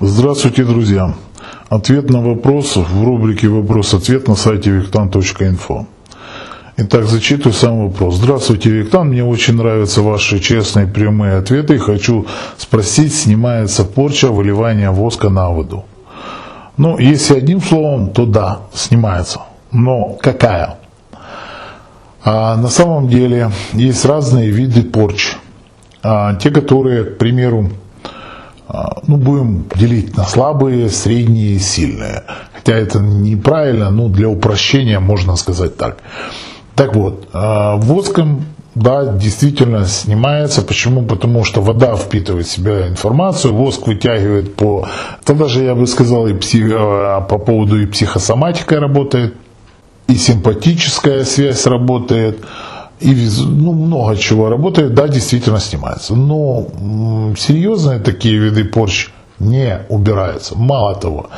Здравствуйте, друзья! Ответ на вопрос в рубрике «Вопрос-ответ» на сайте виктан.инфо. Итак, зачитываю сам вопрос. Здравствуйте, Виктан. Мне очень нравятся ваши честные прямые ответы. Хочу спросить, снимается порча выливания воска на воду? Ну, если одним словом, то да, снимается. Но какая? А на самом деле есть разные виды порч. А, те, которые, к примеру, ну, будем делить на слабые, средние и сильные. Хотя это неправильно, но для упрощения можно сказать так. Так вот, а, воском, да, действительно снимается. Почему? Потому что вода впитывает в себя информацию, воск вытягивает по... Это даже, я бы сказал, и псих, а, по поводу и психосоматика работает, и симпатическая связь работает – и ну, много чего работает, да, действительно снимается. Но серьезные такие виды порч не убираются. Мало того,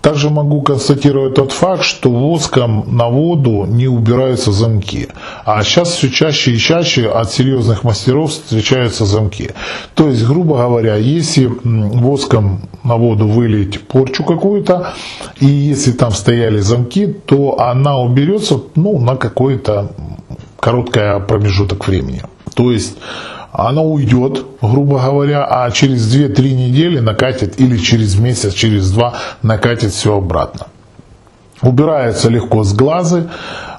также могу констатировать тот факт, что воском на воду не убираются замки. А сейчас все чаще и чаще от серьезных мастеров встречаются замки. То есть, грубо говоря, если воском на воду вылить порчу какую-то, и если там стояли замки, то она уберется ну, на какой-то короткий промежуток времени. То есть она уйдет, грубо говоря, а через 2-3 недели накатит или через месяц, через два накатит все обратно. Убирается легко с глаза,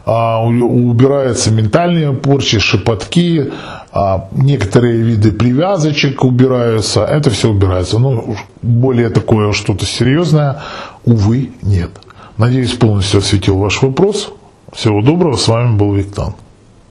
а, убираются ментальные порчи, шепотки, а, некоторые виды привязочек убираются, это все убирается. Но более такое что-то серьезное, увы, нет. Надеюсь, полностью осветил ваш вопрос. Всего доброго, с вами был Виктан.